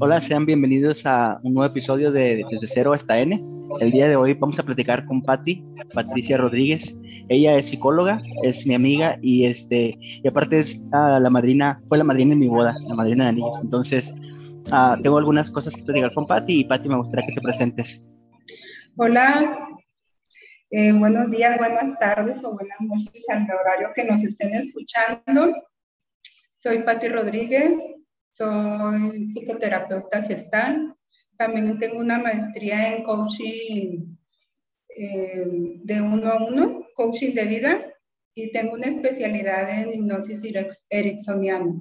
Hola, sean bienvenidos a un nuevo episodio de Desde Cero hasta N. El día de hoy vamos a platicar con Patti, Patricia Rodríguez. Ella es psicóloga, es mi amiga y este y aparte es ah, la madrina, fue la madrina de mi boda, la madrina de anillos. Entonces, ah, tengo algunas cosas que platicar con Patti y Patti me gustaría que te presentes. Hola, eh, buenos días, buenas tardes o buenas noches al horario que nos estén escuchando. Soy Patti Rodríguez, soy psicoterapeuta gestal. También tengo una maestría en coaching eh, de uno a uno, coaching de vida, y tengo una especialidad en hipnosis ericksoniana.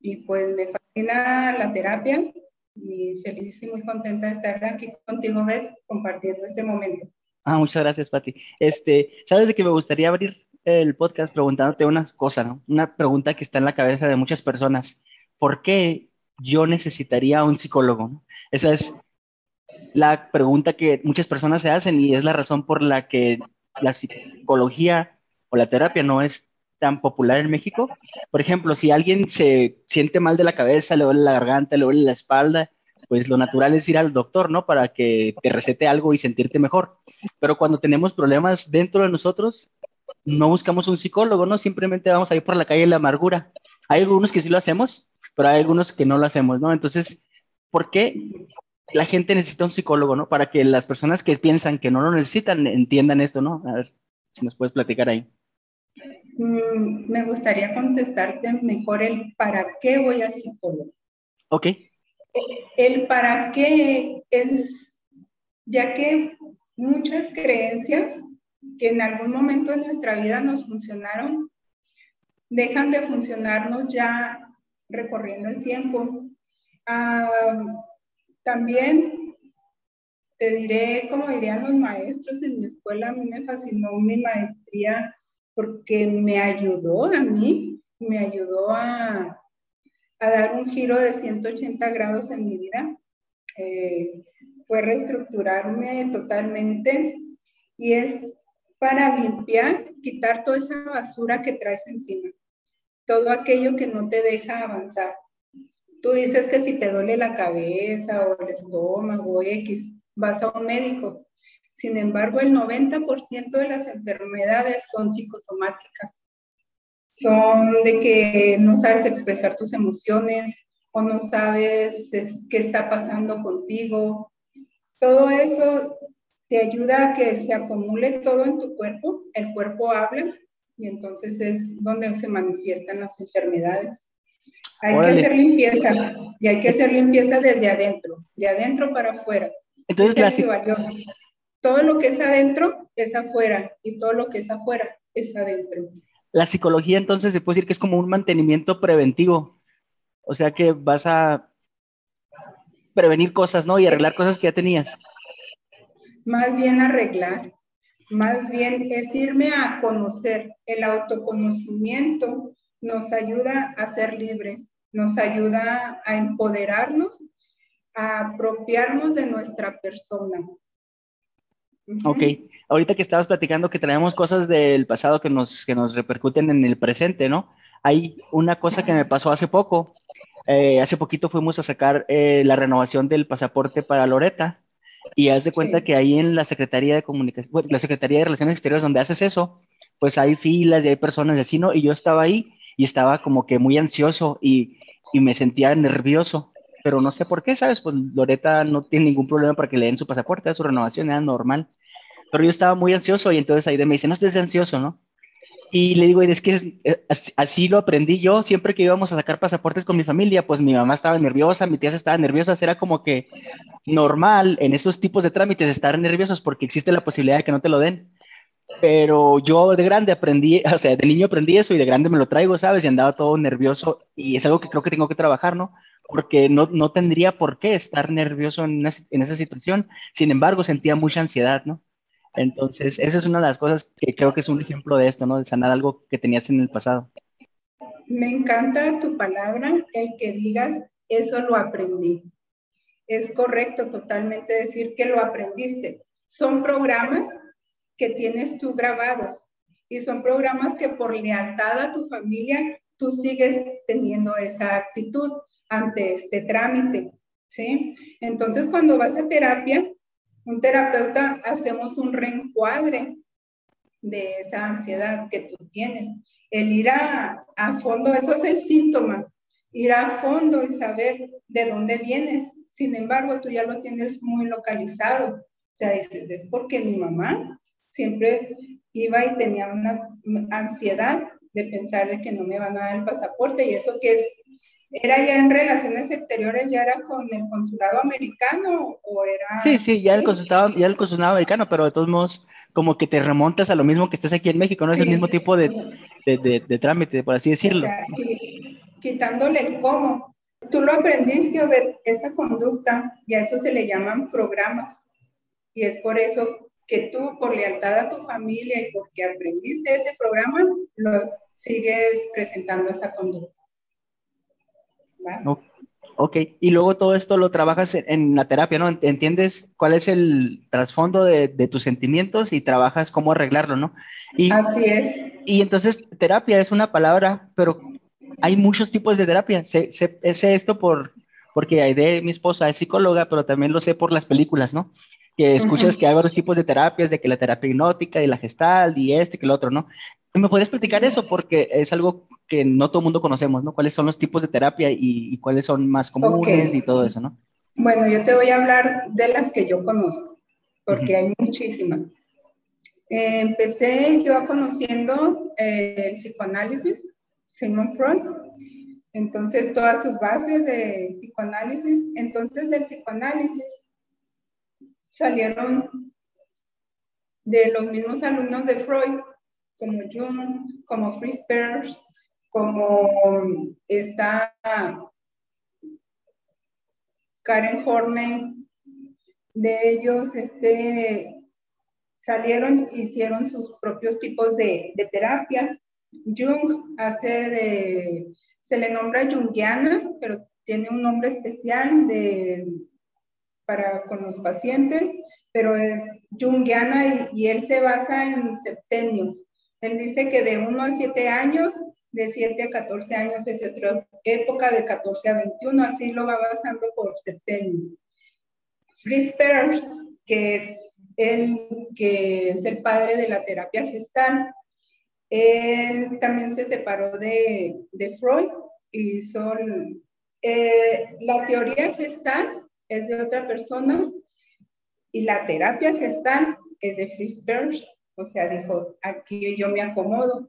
Y pues me fascina la terapia y feliz y muy contenta de estar aquí contigo, Red, compartiendo este momento. Ah, muchas gracias, Pati. Este, sabes de que me gustaría abrir el podcast preguntándote una cosa, ¿no? Una pregunta que está en la cabeza de muchas personas. ¿Por qué yo necesitaría un psicólogo? Esa es la pregunta que muchas personas se hacen y es la razón por la que la psicología o la terapia no es tan popular en México. Por ejemplo, si alguien se siente mal de la cabeza, le duele la garganta, le duele la espalda, pues lo natural es ir al doctor, ¿no? Para que te recete algo y sentirte mejor. Pero cuando tenemos problemas dentro de nosotros, no buscamos un psicólogo, ¿no? Simplemente vamos a ir por la calle de la amargura. Hay algunos que sí lo hacemos, pero hay algunos que no lo hacemos, ¿no? Entonces, ¿por qué la gente necesita un psicólogo, ¿no? Para que las personas que piensan que no lo necesitan entiendan esto, ¿no? A ver si nos puedes platicar ahí. Mm, me gustaría contestarte mejor el para qué voy al psicólogo. Ok. El para qué es, ya que muchas creencias que en algún momento de nuestra vida nos funcionaron, dejan de funcionarnos ya recorriendo el tiempo. Ah, también te diré, como dirían los maestros en mi escuela, a mí me fascinó mi maestría porque me ayudó a mí, me ayudó a, dar un giro de 180 grados en mi vida. Eh, fue reestructurarme totalmente y es para limpiar, quitar toda esa basura que traes encima todo aquello que no te deja avanzar. Tú dices que si te duele la cabeza o el estómago X, vas a un médico. Sin embargo, el 90% de las enfermedades son psicosomáticas. Son de que no sabes expresar tus emociones o no sabes qué está pasando contigo. Todo eso te ayuda a que se acumule todo en tu cuerpo. El cuerpo habla y entonces es donde se manifiestan las enfermedades. Hay que hacer limpieza y hay que hacer limpieza desde adentro, de adentro para afuera. Entonces, todo lo que es adentro es afuera y todo lo que es afuera es adentro. La psicología entonces se puede decir que es como un mantenimiento preventivo, o sea que vas a prevenir cosas, ¿no? Y arreglar cosas que ya tenías. Más bien arreglar, más bien es irme a conocer. El autoconocimiento nos ayuda a ser libres, nos ayuda a empoderarnos, a apropiarnos de nuestra persona. Ok, ahorita que estabas platicando que traemos cosas del pasado que nos, que nos repercuten en el presente, ¿no? Hay una cosa que me pasó hace poco. Eh, hace poquito fuimos a sacar eh, la renovación del pasaporte para Loreta y haz de cuenta que ahí en la Secretaría de Comunicación, la Secretaría de Relaciones Exteriores donde haces eso, pues hay filas y hay personas de así, ¿no? Y yo estaba ahí y estaba como que muy ansioso y, y me sentía nervioso, pero no sé por qué, ¿sabes? Pues Loreta no tiene ningún problema para que le den su pasaporte, su renovación era normal. Pero yo estaba muy ansioso y entonces ahí me dice, no estés ansioso, ¿no? Y le digo, es que eh, así lo aprendí yo, siempre que íbamos a sacar pasaportes con mi familia, pues mi mamá estaba nerviosa, mi tía estaba nerviosa, era como que normal en esos tipos de trámites estar nerviosos porque existe la posibilidad de que no te lo den. Pero yo de grande aprendí, o sea, de niño aprendí eso y de grande me lo traigo, ¿sabes? Y andaba todo nervioso y es algo que creo que tengo que trabajar, ¿no? Porque no, no tendría por qué estar nervioso en, en esa situación. Sin embargo, sentía mucha ansiedad, ¿no? Entonces, esa es una de las cosas que creo que es un ejemplo de esto, ¿no? De sanar algo que tenías en el pasado. Me encanta tu palabra, el que digas, eso lo aprendí. Es correcto totalmente decir que lo aprendiste. Son programas que tienes tú grabados y son programas que por lealtad a tu familia tú sigues teniendo esa actitud ante este trámite. ¿sí? Entonces, cuando vas a terapia, un terapeuta hacemos un reencuadre de esa ansiedad que tú tienes. El ir a, fondo, eso es el síntoma, ir a fondo y saber de dónde vienes. Sin embargo, tú ya lo tienes muy localizado. O sea, dices, es porque mi mamá siempre iba y tenía una ansiedad de pensar de que no me van a dar el pasaporte y eso que es ¿Era ya en relaciones exteriores, ya era con el consulado americano o era...? Sí, sí, ya el consulado, ya el consulado americano, pero de todos modos, como que te remontas a lo mismo que estás aquí en México, ¿no? Es el mismo tipo de, de, de, trámite, por así decirlo. quitándole el cómo. Tú lo aprendiste ver esa conducta y a eso se le llaman programas. Y es por eso que tú, por lealtad a tu familia y porque aprendiste ese programa, lo sigues presentando esa conducta. Ok, y luego todo esto lo trabajas en, la terapia, ¿no? Entiendes cuál es el trasfondo de, tus sentimientos y trabajas cómo arreglarlo, ¿no? Y, Así es. Y entonces terapia es una palabra, pero hay muchos tipos de terapia. Sé, sé, sé esto por, porque Aide, mi esposa, es psicóloga, pero también lo sé por las películas, ¿no? Que escuchas que hay varios tipos de terapias, de que la terapia hipnótica y la gestal y este, que el otro, ¿no? ¿Me podrías platicar eso? Porque es algo que no todo el mundo conocemos, ¿no? ¿Cuáles son los tipos de terapia y, cuáles son más comunes y todo eso, ¿no? Bueno, yo te voy a hablar de las que yo conozco, porque hay muchísimas. Eh, empecé yo conociendo eh, el psicoanálisis, Sigmund Freud, entonces todas sus bases de psicoanálisis. Entonces del psicoanálisis salieron de los mismos alumnos de Freud como Jung, como Perls, como está Karen Horney, de ellos este, salieron, hicieron sus propios tipos de, terapia. Jung hace se le nombra Jungiana, pero tiene un nombre especial de, para con los pacientes, pero es Jungiana y él se basa en septenios. Él dice que de 1 a 7 años, de 7 a 14 años es otra época, de 14 a 21, así lo va basando por septenios. Fritz Perls, que es el, que es el padre de la terapia gestal, él también se separó de, de Freud y son, eh, la teoría gestal es de otra persona y la terapia gestal es de Fritz Perls o sea, dijo, aquí yo me acomodo.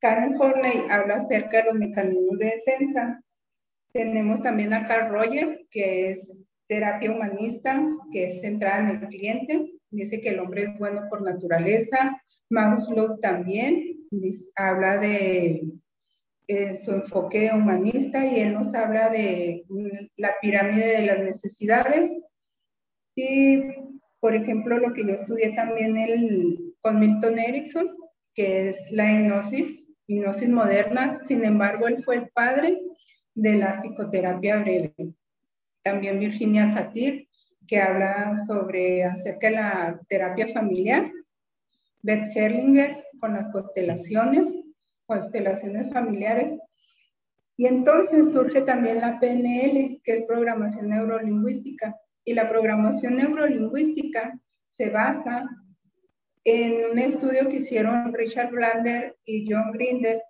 Karen Horney habla acerca de los mecanismos de defensa. Tenemos también a Carl Roger, que es terapia humanista, que es centrada en el cliente. Dice que el hombre es bueno por naturaleza. Maslow también habla de eh, su enfoque humanista y él nos habla de la pirámide de las necesidades. Y, por ejemplo, lo que yo estudié también el, con Milton Erickson, que es la hipnosis, hipnosis moderna. Sin embargo, él fue el padre de la psicoterapia breve. También Virginia Satir, que habla sobre acerca de la terapia familiar. Beth Herlinger con las constelaciones, constelaciones familiares. Y entonces surge también la PNL, que es programación neurolingüística. Y la programación neurolingüística se basa en un estudio que hicieron Richard Blander y John Grinder,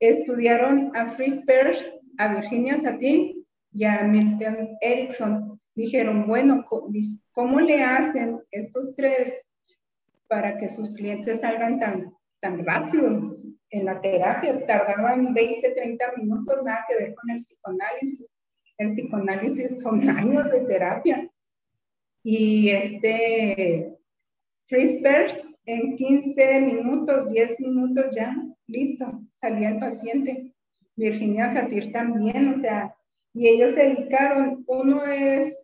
estudiaron a Fritz Perls, a Virginia Satin y a Milton Erickson. Dijeron, bueno, ¿cómo le hacen estos tres para que sus clientes salgan tan, tan rápido en la terapia? Tardaban 20, 30 minutos, nada que ver con el psicoanálisis. El psicoanálisis son años de terapia. Y este, First en 15 minutos, 10 minutos ya, listo, salía el paciente. Virginia Satir también, o sea, y ellos se dedicaron, uno es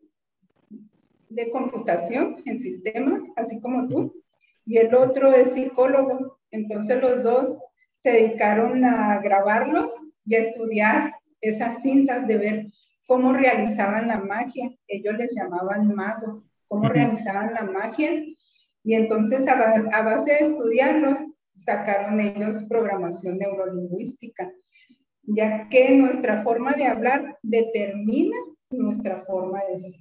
de computación en sistemas, así como tú, y el otro es psicólogo. Entonces los dos se dedicaron a grabarlos y a estudiar esas cintas de ver cómo realizaban la magia. Ellos les llamaban magos, cómo realizaban la magia y entonces a, base de estudiarlos, sacaron ellos programación neurolingüística, ya que nuestra forma de hablar determina nuestra forma de ser.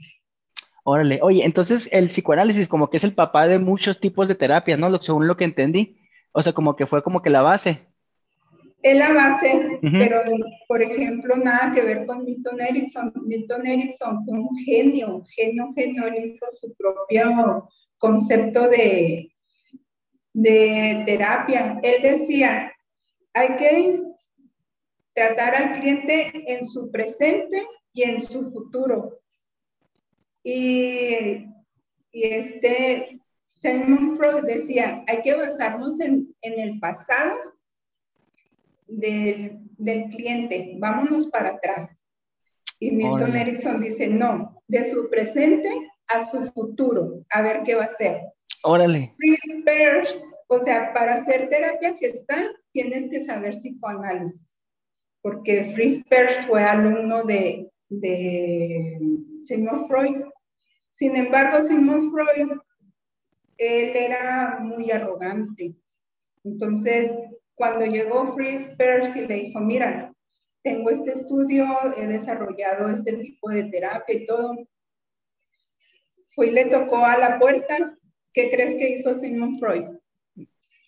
Órale, oye, entonces el psicoanálisis como que es el papá de muchos tipos de terapias, ¿no? Según lo que entendí. O sea, como que fue como que la base. Es la base, pero por ejemplo, nada que ver con Milton Erickson. Milton Erickson fue un genio, un genio, un genio. Él hizo su propio concepto de, de terapia. Él decía, hay que tratar al cliente en su presente y en su futuro. Y, y este Simon Freud decía, hay que basarnos en, en el pasado del, del, cliente, vámonos para atrás. Y Milton Erickson dice, no, de su presente a su futuro, a ver qué va a hacer. Órale. o sea, para hacer terapia gestal tienes que saber psicoanálisis, porque Fritz Perls fue alumno de, de Sigmund Freud. Sin embargo, Sigmund Freud, él era muy arrogante. Entonces, cuando llegó Fritz Perls y le dijo, mira, tengo este estudio, he desarrollado este tipo de terapia y todo, fue y le tocó a la puerta. ¿Qué crees que hizo Sigmund Freud?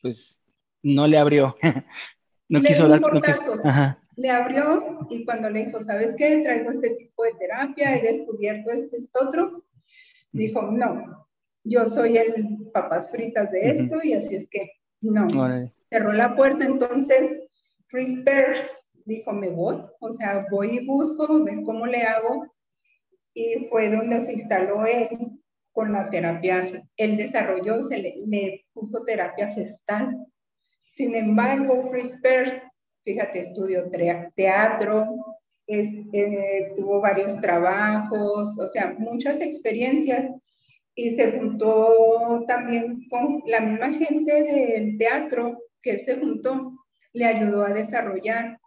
Pues no le abrió. no le quiso hablar. No Le abrió y cuando le dijo, ¿sabes qué? Traigo este tipo de terapia, he descubierto esto, esto, otro. Dijo, no, yo soy el papas fritas de esto y así es que no. Cerró la puerta, entonces Chris Peirce dijo, me voy, o sea, voy y busco, ven cómo le hago y fue donde se instaló él con la terapia, él desarrolló, se le, puso terapia gestal. Sin embargo, Fritz Perls, fíjate, estudió teatro, eh, tuvo varios trabajos, o sea, muchas experiencias y se juntó también con la misma gente del teatro que él se juntó, le ayudó a desarrollar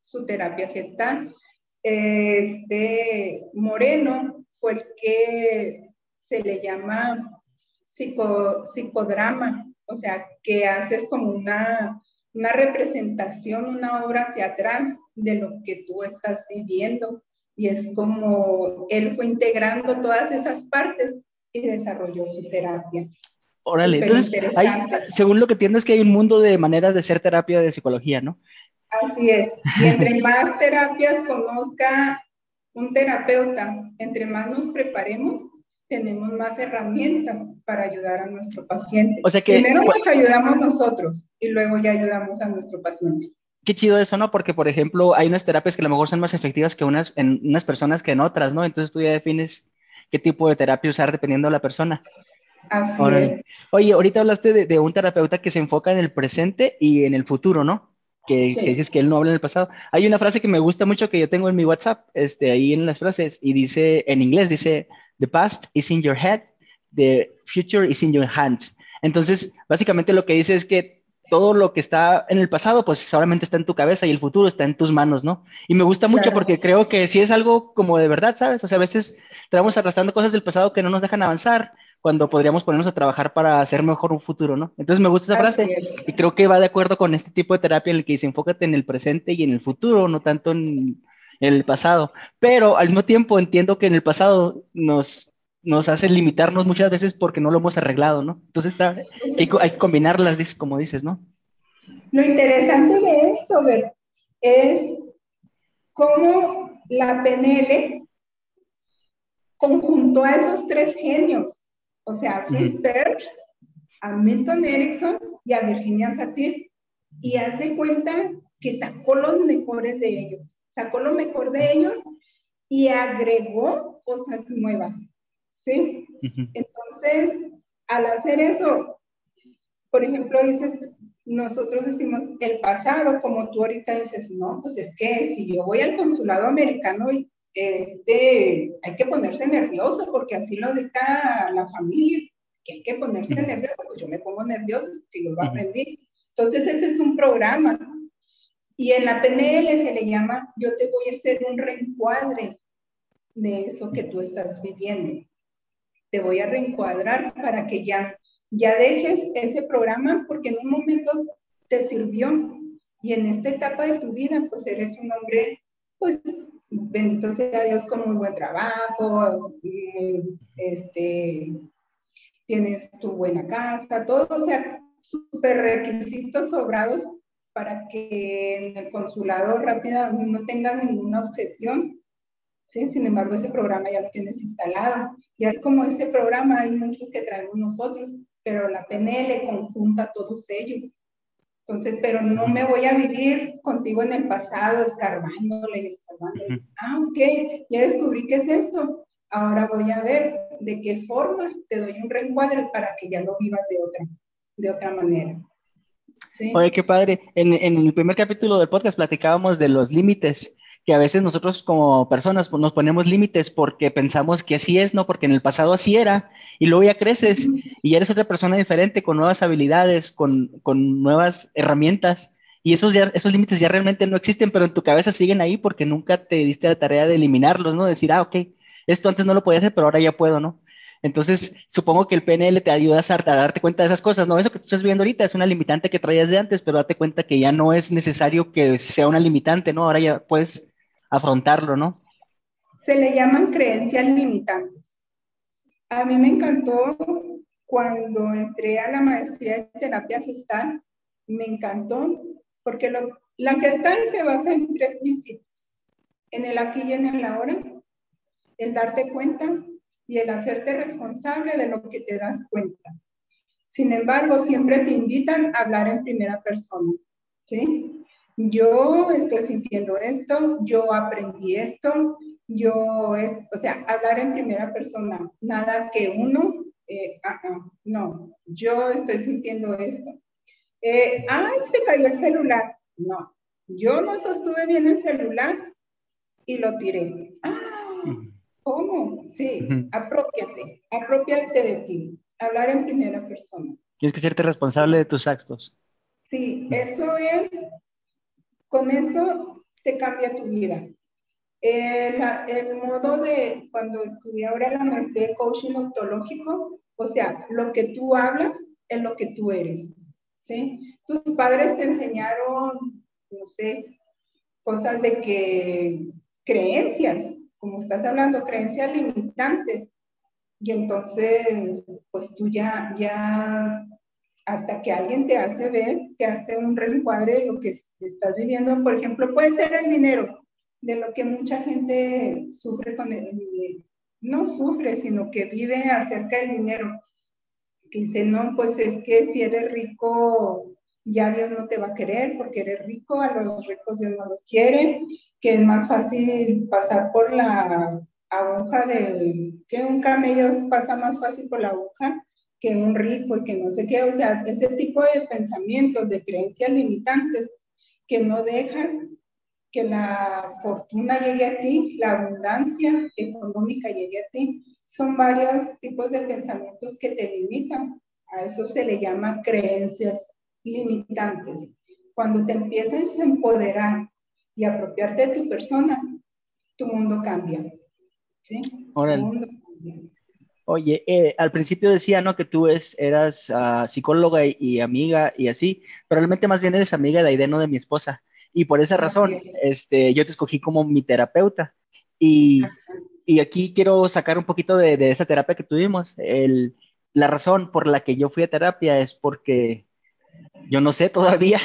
su terapia gestal este Moreno fue el que se le llama psicodrama, o sea, que haces como una, una representación, una obra teatral de lo que tú estás viviendo. Y es como él fue integrando todas esas partes y desarrolló su terapia. Órale, entonces, según lo que entiendo es que hay un mundo de maneras de hacer terapia de psicología, ¿no? Así es. Y entre más terapias conozca un terapeuta, entre más nos preparemos, tenemos más herramientas para ayudar a nuestro paciente. O sea que, Primero nos ayudamos nosotros y luego ya ayudamos a nuestro paciente. Qué chido eso, ¿no? Porque, por ejemplo, hay unas terapias que a lo mejor son más efectivas que unas, en unas personas que en otras, ¿no? Entonces tú ya defines qué tipo de terapia usar dependiendo de la persona. Así es. Oye, ahorita hablaste de, de, un terapeuta que se enfoca en el presente y en el futuro, ¿no? que, dices que él no habla en el pasado. Hay una frase que me gusta mucho que yo tengo en mi WhatsApp, este, ahí en las frases, y dice, en inglés dice, the past is in your head, the future is in your hands. Entonces, básicamente lo que dice es que todo lo que está en el pasado, pues solamente está en tu cabeza y el futuro está en tus manos, ¿no? Y me gusta mucho porque creo que si es algo como de verdad, ¿sabes? O sea, a veces estamos arrastrando cosas del pasado que no nos dejan avanzar cuando podríamos ponernos a trabajar para hacer mejor un futuro, ¿no? Entonces me gusta esa frase y creo que va de acuerdo con este tipo de terapia en el que dice enfócate en el presente y en el futuro, no tanto en, el pasado. Pero al mismo tiempo entiendo que en el pasado nos, nos hace limitarnos muchas veces porque no lo hemos arreglado, ¿no? Entonces está, hay, que combinarlas, como dices, ¿no? Lo interesante de esto, ver, es cómo la PNL conjuntó a esos tres genios o sea, a Fritz Perls, a Milton Erickson y a Virginia Satir. Y hace cuenta que sacó los mejores de ellos, sacó lo mejor de ellos y agregó cosas nuevas. ¿Sí? Entonces, al hacer eso, por ejemplo, dices, nosotros decimos el pasado, como tú ahorita dices, no, pues es que si yo voy al consulado americano este, hay que ponerse nervioso porque así lo dicta la familia, que hay que ponerse nervioso, pues yo me pongo nervioso porque yo lo aprendí. Entonces ese es un programa. Y en la PNL se le llama, yo te voy a hacer un reencuadre de eso que tú estás viviendo. Te voy a reencuadrar para que ya, ya dejes ese programa porque en un momento te sirvió y en esta etapa de tu vida pues eres un hombre pues bendito sea Dios, con muy buen trabajo, este, tienes tu buena casa, todo, o sea, súper requisitos sobrados para que en el consulado rápido no tengas ninguna objeción. ¿sí? Sin embargo, ese programa ya lo tienes instalado. Y así como ese programa, hay muchos que traemos nosotros, pero la PNL conjunta a todos ellos. Entonces, pero no me voy a vivir contigo en el pasado, escarbándole y escarbándole. Ah, ok, ya descubrí qué es esto. Ahora voy a ver de qué forma te doy un reencuadre para que ya lo vivas de otra, de otra manera. Oye, qué padre. En, en, el primer capítulo del podcast platicábamos de los límites, que a veces nosotros como personas pues, nos ponemos límites porque pensamos que así es, ¿no? Porque en el pasado así era, y luego ya creces y ya eres otra persona diferente, con nuevas habilidades, con, con nuevas herramientas. Y esos, ya, esos límites ya realmente no existen, pero en tu cabeza siguen ahí porque nunca te diste la tarea de eliminarlos, ¿no? Decir, ah, ok, esto antes no lo podía hacer, pero ahora ya puedo, ¿no? Entonces, supongo que el PNL te ayuda a, darte cuenta de esas cosas, ¿no? Eso que tú estás viendo ahorita es una limitante que traías de antes, pero date cuenta que ya no es necesario que sea una limitante, ¿no? Ahora ya puedes afrontarlo, ¿no? Se le llaman creencias limitantes. A mí me encantó cuando entré a la maestría de terapia gestal, me encantó porque la gestal se basa en tres principios, en el aquí y en el ahora, el darte cuenta y el hacerte responsable de lo que te das cuenta. Sin embargo, siempre te invitan a hablar en primera persona, ¿sí? Yo estoy sintiendo esto, yo aprendí esto, yo, o sea, hablar en primera persona, nada que uno, ah, ah, no, yo estoy sintiendo esto. Eh, ay, se cayó el celular. No, yo no sostuve bien el celular y lo tiré. ¿Cómo? Sí, apropiate, apropiate de ti, hablar en primera persona. Tienes que serte responsable de tus actos. Sí, eso es, con eso te cambia tu vida. El, el modo de, cuando estudié ahora la maestría de coaching ontológico, o sea, lo que tú hablas es lo que tú eres, ¿sí? Tus padres te enseñaron, no sé, cosas de que, creencias, como estás hablando, creencias limitantes. Y entonces, pues tú ya, ya, hasta que alguien te hace ver, te hace un reencuadre de lo que estás viviendo. Por ejemplo, puede ser el dinero, de lo que mucha gente sufre con el dinero. No sufre, sino que vive acerca del dinero. Que dice, no, pues es que si eres rico, ya Dios no te va a querer porque eres rico, a los ricos Dios no los quiere, que es más fácil pasar por la aguja del, que un camello pasa más fácil por la aguja que un rico y que no sé qué, o sea, ese tipo de pensamientos, de creencias limitantes que no dejan que la fortuna llegue a ti, la abundancia económica llegue a ti, son varios tipos de pensamientos que te limitan. A eso se le llama creencias limitantes. Cuando te empiezas a empoderar y apropiarte de tu persona, tu mundo cambia. ¿sí? Oye, eh, al principio decía, ¿no? Que tú es, eras ah, psicóloga y, amiga y así, pero realmente más bien eres amiga de Aide, no de mi esposa. Y por esa razón, este, yo te escogí como mi terapeuta. Y, y aquí quiero sacar un poquito de, de esa terapia que tuvimos. El, la razón por la que yo fui a terapia es porque yo no sé todavía,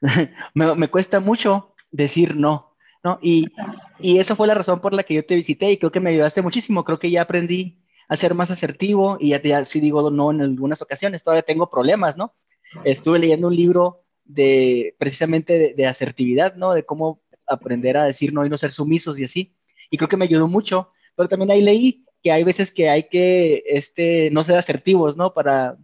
me, me, cuesta mucho decir no, ¿no? Y, y eso fue la razón por la que yo te visité y creo que me ayudaste muchísimo, creo que ya aprendí a ser más asertivo y ya, ya sí digo no en algunas ocasiones, todavía tengo problemas, ¿no? Estuve leyendo un libro de precisamente de, de, asertividad, ¿no? De cómo aprender a decir no y no ser sumisos y así. Y creo que me ayudó mucho, pero también ahí leí que hay veces que hay que este, no ser asertivos, ¿no? Para,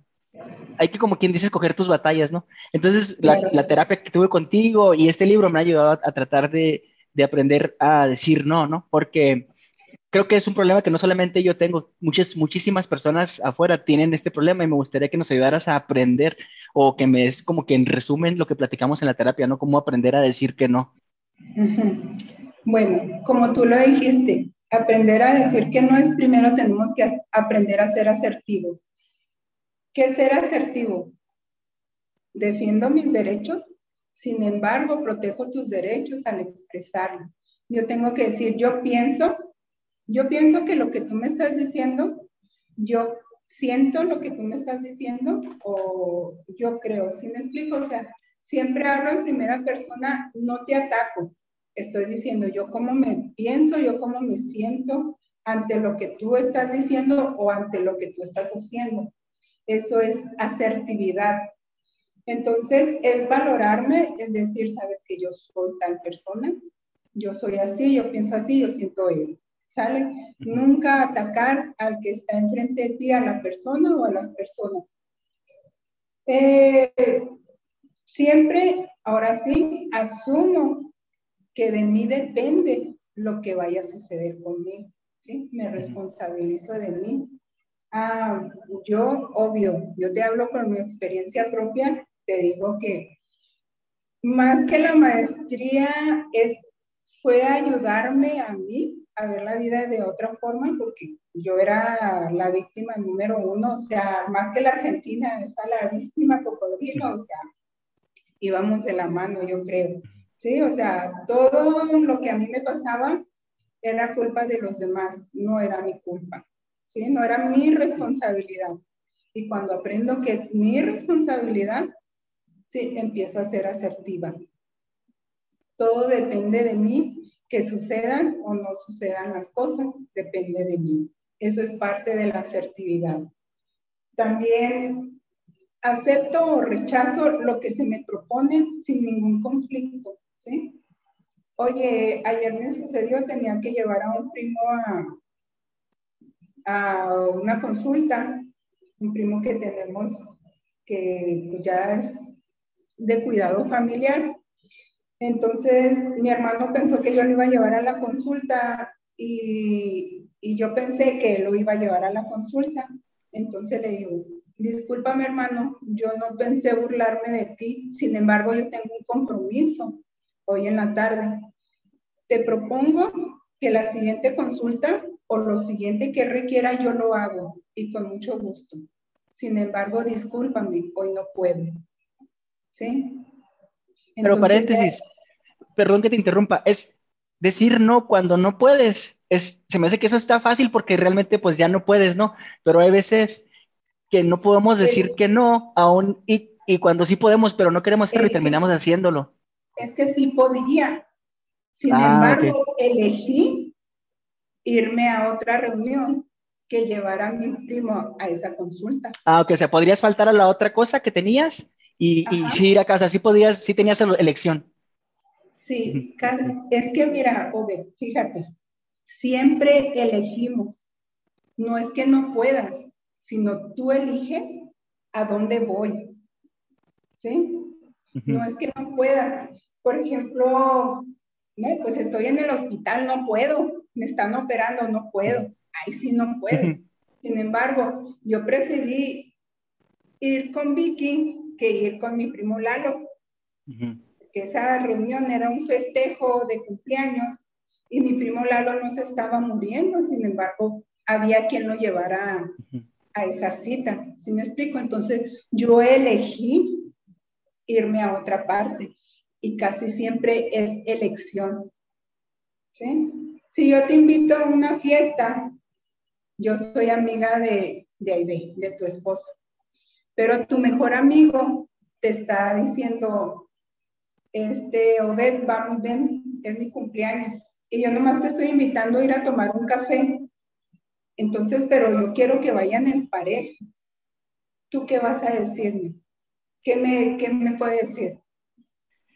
hay que, como quien dice, escoger tus batallas, ¿no? Entonces, la, la, terapia que tuve contigo y este libro me ha ayudado a, a tratar de, de, aprender a decir no, ¿no? Porque creo que es un problema que no solamente yo tengo, muchas, muchísimas personas afuera tienen este problema y me gustaría que nos ayudaras a aprender o que me es como que en resumen lo que platicamos en la terapia, ¿no? Cómo aprender a decir que no. Bueno, como tú lo dijiste, aprender a decir que no es primero tenemos que aprender a ser asertivos ¿Qué es ser asertivo? Defiendo mis derechos, sin embargo, protejo tus derechos al expresarlo. Yo tengo que decir, yo pienso, yo pienso que lo que tú me estás diciendo, yo siento lo que tú me estás diciendo o yo creo, ¿sí me explico? O sea, siempre hablo en primera persona, no te ataco, estoy diciendo yo cómo me pienso, yo cómo me siento ante lo que tú estás diciendo o ante lo que tú estás haciendo. Eso es asertividad. Entonces, es valorarme, es decir, sabes que yo soy tal persona, yo soy así, yo pienso así, yo siento eso. ¿Sale? Nunca atacar al que está enfrente de ti, a la persona o a las personas. Eh, siempre, ahora sí, asumo que de mí depende lo que vaya a suceder conmigo. ¿sí? Me responsabilizo de mí. Ah, yo, obvio, yo te hablo con mi experiencia propia, te digo que más que la maestría es, fue ayudarme a mí a ver la vida de otra forma, porque yo era la víctima número uno, o sea, más que la Argentina, esa la víctima cocodrilo, o sea, íbamos de la mano, yo creo. Sí, o sea, todo lo que a mí me pasaba era culpa de los demás, no era mi culpa. ¿Sí? No era mi responsabilidad. Y cuando aprendo que es mi responsabilidad, sí, empiezo a ser asertiva. Todo depende de mí, que sucedan o no sucedan las cosas, depende de mí. Eso es parte de la asertividad. También acepto o rechazo lo que se me propone sin ningún conflicto, ¿sí? Oye, ayer me sucedió, tenía que llevar a un primo a, a una consulta, un primo que tenemos que pues, ya es de cuidado familiar. Entonces mi hermano pensó que yo lo iba a llevar a la consulta y, yo pensé que lo iba a llevar a la consulta. Entonces le digo, disculpa mi hermano, yo no pensé burlarme de ti, sin embargo yo tengo un compromiso hoy en la tarde. Te propongo que la siguiente consulta o lo siguiente que requiera yo lo hago y con mucho gusto. Sin embargo, discúlpame, hoy no puedo. ¿Sí? Pero paréntesis, perdón que te interrumpa, es decir no cuando no puedes. Es, se me hace que eso está fácil porque realmente pues ya no puedes, ¿no? Pero hay veces que no podemos decir que no aún y, y cuando sí podemos, pero no queremos hacerlo y terminamos haciéndolo. Es que sí podía. Sin ah, embargo, elegí irme a otra reunión que llevar a mi primo a esa consulta. Ah, ok, o sea, podrías faltar a la otra cosa que tenías y, y sí ir a casa, sí podías, sí tenías elección. Sí, es que mira, Ove, fíjate, siempre elegimos, no es que no puedas, sino tú eliges a dónde voy, ¿sí? No es que no puedas. Por ejemplo, no, pues estoy en el hospital, no puedo, me están operando, no puedo, ahí sí no puedes. Sin embargo, yo preferí ir con Vicky que ir con mi primo Lalo. Esa reunión era un festejo de cumpleaños y mi primo Lalo no se estaba muriendo, sin embargo, había quien lo llevara a esa cita. ¿Sí me explico? Entonces, yo elegí irme a otra parte y casi siempre es elección. ¿Sí? Si yo te invito a una fiesta, yo soy amiga de, de Aide, de tu esposa, pero tu mejor amigo te está diciendo, este, Obed, vamos, ven, es mi cumpleaños, y yo nomás te estoy invitando a ir a tomar un café. Entonces, pero yo quiero que vayan en pareja. ¿Tú qué vas a decirme? ¿Qué me, qué me puede decir?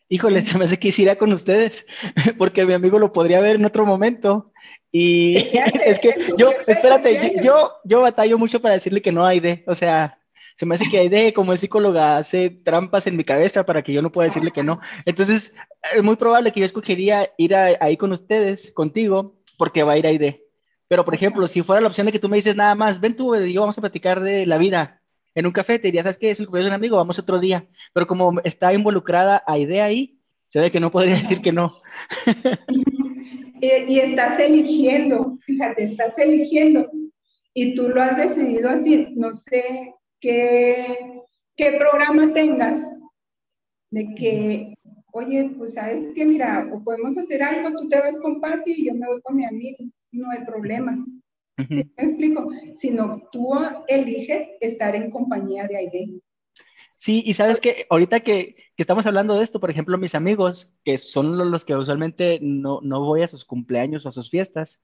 Híjole, se me hace que irá con ustedes, porque mi amigo lo podría ver en otro momento. Y es que yo, espérate, yo, yo batallo mucho para decirle que no hay de, o sea, se me hace que hay de, como el psicóloga hace trampas en mi cabeza para que yo no pueda decirle que no. Entonces, es muy probable que yo escogería ir ahí con ustedes, contigo, porque va a ir ahí de. Pero, por ejemplo, si fuera la opción de que tú me dices nada más, ven tú, y yo vamos a platicar de la vida, en un café, te diría, ¿sabes qué? Es el cumpleaños de un amigo, vamos otro día. Pero como está involucrada a idea ahí, se ve que no podría decir que no. y, estás eligiendo, fíjate, estás eligiendo. Y tú lo has decidido así. No sé qué, qué programa tengas de que oye, pues sabes que mira, o podemos hacer algo, tú te vas con Patti y yo me voy con mi amigo, no hay problema. ¿Sí me explico? Sino tú eliges estar en compañía de Aide. Sí, y sabes que ahorita que, que, estamos hablando de esto, por ejemplo, mis amigos, que son los que usualmente no, no voy a sus cumpleaños o a sus fiestas,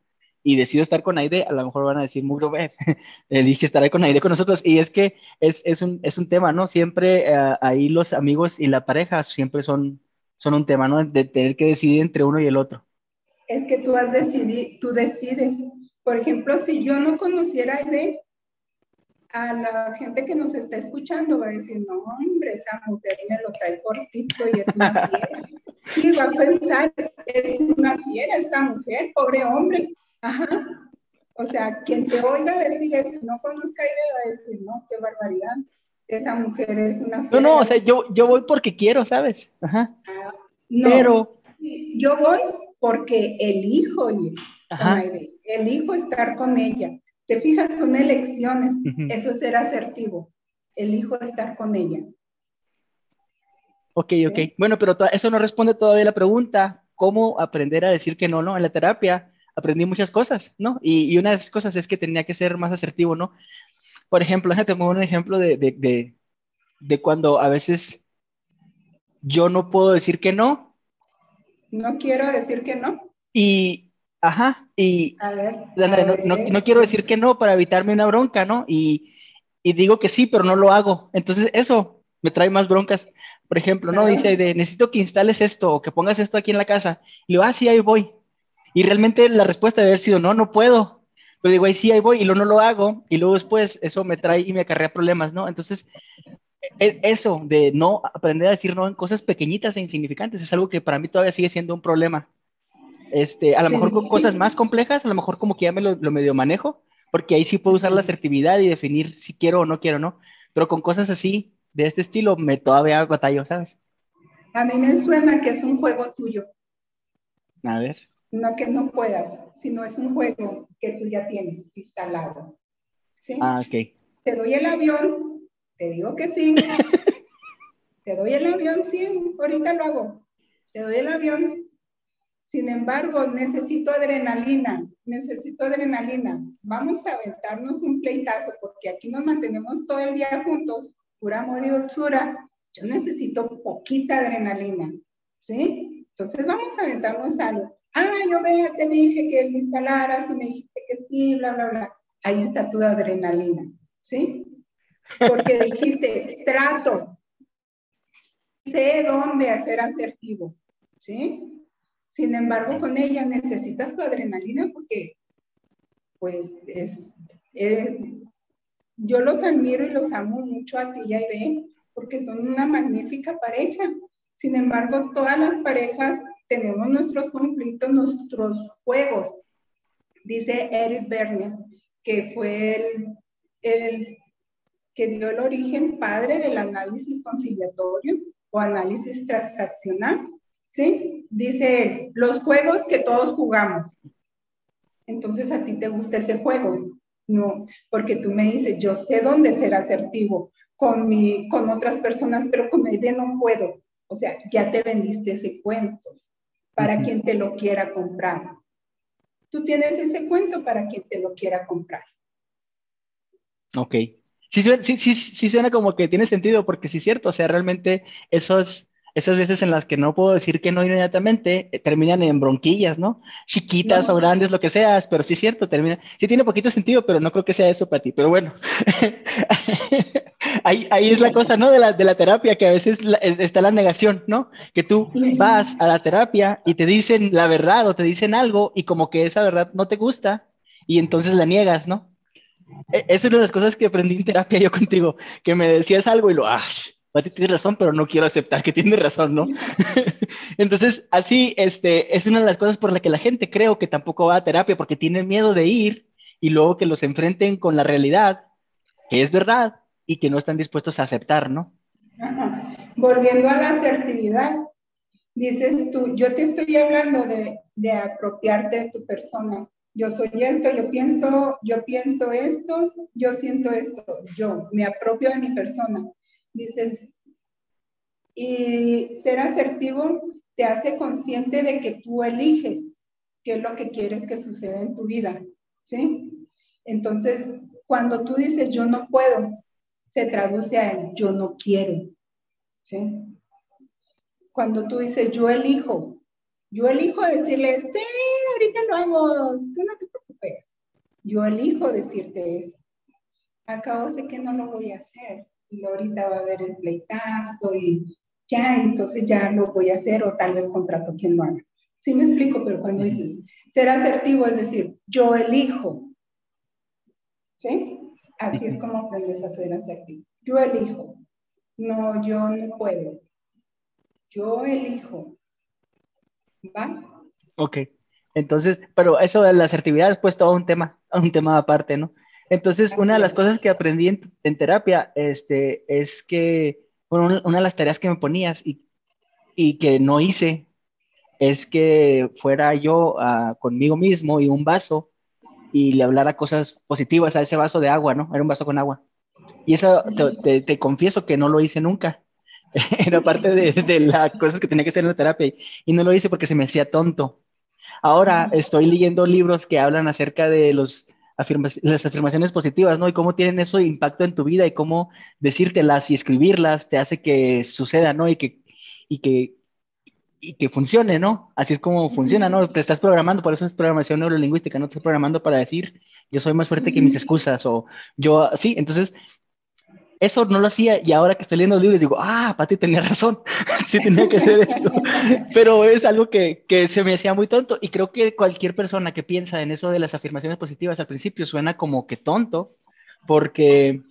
y decido estar con Aide, a lo mejor van a decir, muy bien, elige estar ahí con Aide con nosotros. Y es que es, es, un, es un tema, ¿no? Siempre eh, ahí los amigos y la pareja siempre son, son un tema, ¿no? De tener que decidir entre uno y el otro. Es que tú has decidido, tú decides. Por ejemplo, si yo no conociera a Aide, a la gente que nos está escuchando va a decir, no, hombre, esa mujer me lo trae cortito y es una fiera. Y va a pensar, es una fiera esta mujer, pobre hombre. Ajá. O sea, quien te oiga decir eso, no conozca idea, va a decir, no, qué barbaridad. Esa mujer es una. No, no, o sea, yo, yo voy porque quiero, ¿sabes? Ajá. Ah, no, Pero. Yo voy porque elijo ir. Ajá. Elijo estar con ella. Te fijas, son elecciones. Eso es ser asertivo. Elijo estar con ella. Ok, ok. Bueno, pero eso no responde todavía la pregunta. ¿Cómo aprender a decir que no, no? En la terapia aprendí muchas cosas, ¿no? Y, una de esas cosas es que tenía que ser más asertivo, ¿no? Por ejemplo, déjate pongo un ejemplo de, de, de, cuando a veces yo no puedo decir que no. No quiero decir que no. Y, ajá, y a ver, no, no, quiero decir que no para evitarme una bronca, ¿no? Y, y, digo que sí, pero no lo hago. Entonces, eso me trae más broncas. Por ejemplo, ¿no? Dice, de, necesito que instales esto o que pongas esto aquí en la casa. Y le digo, ah, sí, ahí voy. Y realmente la respuesta debe haber sido, no, no puedo. Pero digo, ahí sí, ahí voy, y luego no lo hago, y luego después eso me trae y me acarrea problemas, ¿no? Entonces, e, eso de no aprender a decir no en cosas pequeñitas e insignificantes es algo que para mí todavía sigue siendo un problema. Este, a lo mejor con cosas más complejas, a lo mejor como que ya me lo, lo, medio manejo, porque ahí sí puedo usar la asertividad y definir si quiero o no quiero, ¿no? Pero con cosas así, de este estilo, me todavía batallo, ¿sabes? A mí me suena que es un juego tuyo. A ver. No que no puedas, sino es un juego que tú ya tienes instalado. ¿sí? Ah, ok. Te doy el avión, te digo que sí. te doy el avión, sí, ahorita lo hago. Te doy el avión. Sin embargo, necesito adrenalina, necesito adrenalina. Vamos a aventarnos un pleitazo porque aquí nos mantenemos todo el día juntos, pura amor y dulzura. Yo necesito poquita adrenalina, ¿sí? Entonces vamos a aventarnos algo ah, yo te dije que lo instalaras y me dijiste que sí, bla, bla, bla. Ahí está tu adrenalina, ¿sí? Porque dijiste, trato, sé dónde hacer asertivo, ¿sí? Sin embargo, con ella necesitas tu adrenalina porque, pues, es, yo los admiro y los amo mucho a ti y a Aide porque son una magnífica pareja. Sin embargo, todas las parejas tenemos nuestros conflictos, nuestros juegos. Dice Eric Berner, que fue el, que dio el origen padre del análisis conciliatorio o análisis transaccional. ¿Sí? Dice él, los juegos que todos jugamos. Entonces a ti te gusta ese juego. No, porque tú me dices, yo sé dónde ser asertivo con, mi, con otras personas, pero con idea no puedo. O sea, ya te vendiste ese cuento para quien te lo quiera comprar. Tú tienes ese cuento para quien te lo quiera comprar. Ok. Sí, sí, sí, sí suena como que tiene sentido, porque sí es cierto, o sea, realmente esos esas veces en las que no puedo decir que no inmediatamente, eh, terminan en bronquillas, ¿no? Chiquitas o grandes, lo que seas, pero sí es cierto, termina. Sí tiene poquito sentido, pero no creo que sea eso para ti. Pero bueno, ahí, ahí es la cosa, ¿no? De la, de la terapia, que a veces está la negación, ¿no? Que tú vas a la terapia y te dicen la verdad o te dicen algo y como que esa verdad no te gusta y entonces la niegas, ¿no? E, esa es una de las cosas que aprendí en terapia yo contigo, que me decías algo y lo, ¡ay! Pati tiene razón, pero no quiero aceptar que tiene razón, ¿no? Entonces, así, este, es una de las cosas por la que la gente creo que tampoco va a terapia, porque tiene miedo de ir y luego que los enfrenten con la realidad, que es verdad, y que no están dispuestos a aceptar, ¿no? Volviendo a la asertividad, dices tú, yo te estoy hablando de, de apropiarte de tu persona. Yo soy esto, yo pienso, yo pienso esto, yo siento esto, yo me apropio de mi persona dices, Y ser asertivo te hace consciente de que tú eliges qué es lo que quieres que suceda en tu vida, ¿sí? Entonces, cuando tú dices yo no puedo, se traduce a yo no quiero, ¿sí? Cuando tú dices yo elijo, yo elijo decirle, sí, ahorita lo hago, tú no te preocupes. Yo elijo decirte eso. Acabo de que no lo voy a hacer. Y ahorita va a haber el pleitazo y ya, entonces ya lo voy a hacer o tal vez contrato quien lo haga. Sí me explico, pero cuando dices ser asertivo es decir, yo elijo. ¿Sí? Así es como aprendes a ser asertivo. Yo elijo. No, yo no puedo. Yo elijo. ¿Va? Ok. Entonces, pero eso de la asertividad es pues todo un tema, un tema aparte, ¿no? Entonces, una de las cosas que aprendí en, terapia este, es que, bueno, una, de las tareas que me ponías y, y que no hice es que fuera yo uh, conmigo mismo y un vaso y le hablara cosas positivas a ese vaso de agua, ¿no? Era un vaso con agua. Y eso te, te, confieso que no lo hice nunca. Era parte de, de las cosas que tenía que hacer en la terapia y no lo hice porque se me hacía tonto. Ahora estoy leyendo libros que hablan acerca de los las afirmaciones positivas, ¿no? Y cómo tienen eso impacto en tu vida y cómo decírtelas y escribirlas te hace que suceda, ¿no? Y que, y que y que funcione, ¿no? Así es como funciona, ¿no? Te estás programando, por eso es programación neurolingüística, no te estás programando para decir, yo soy más fuerte que mis excusas, o yo, sí, entonces, eso no lo hacía, y ahora que estoy leyendo los libros digo, ah, Pati tenía razón, sí tenía que hacer esto, pero es algo que, que se me hacía muy tonto, y creo que cualquier persona que piensa en eso de las afirmaciones positivas al principio suena como que tonto, porque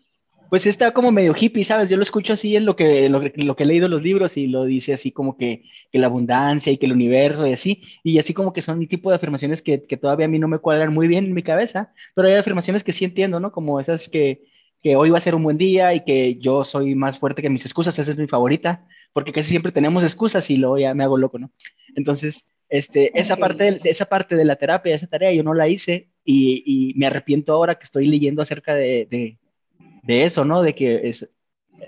pues está como medio hippie, ¿sabes? Yo lo escucho así en lo que, lo, que he leído los libros y lo dice así como que, que, la abundancia y que el universo y así, y así como que son un tipo de afirmaciones que, que, todavía a mí no me cuadran muy bien en mi cabeza, pero hay afirmaciones que sí entiendo, ¿no? Como esas que, que hoy va a ser un buen día y que yo soy más fuerte que mis excusas, esa es mi favorita, porque casi siempre tenemos excusas y luego ya me hago loco, ¿no? Entonces, este, esa, parte de, esa parte de la terapia, esa tarea, yo no la hice y, y me arrepiento ahora que estoy leyendo acerca de, de de eso, ¿no? De que es,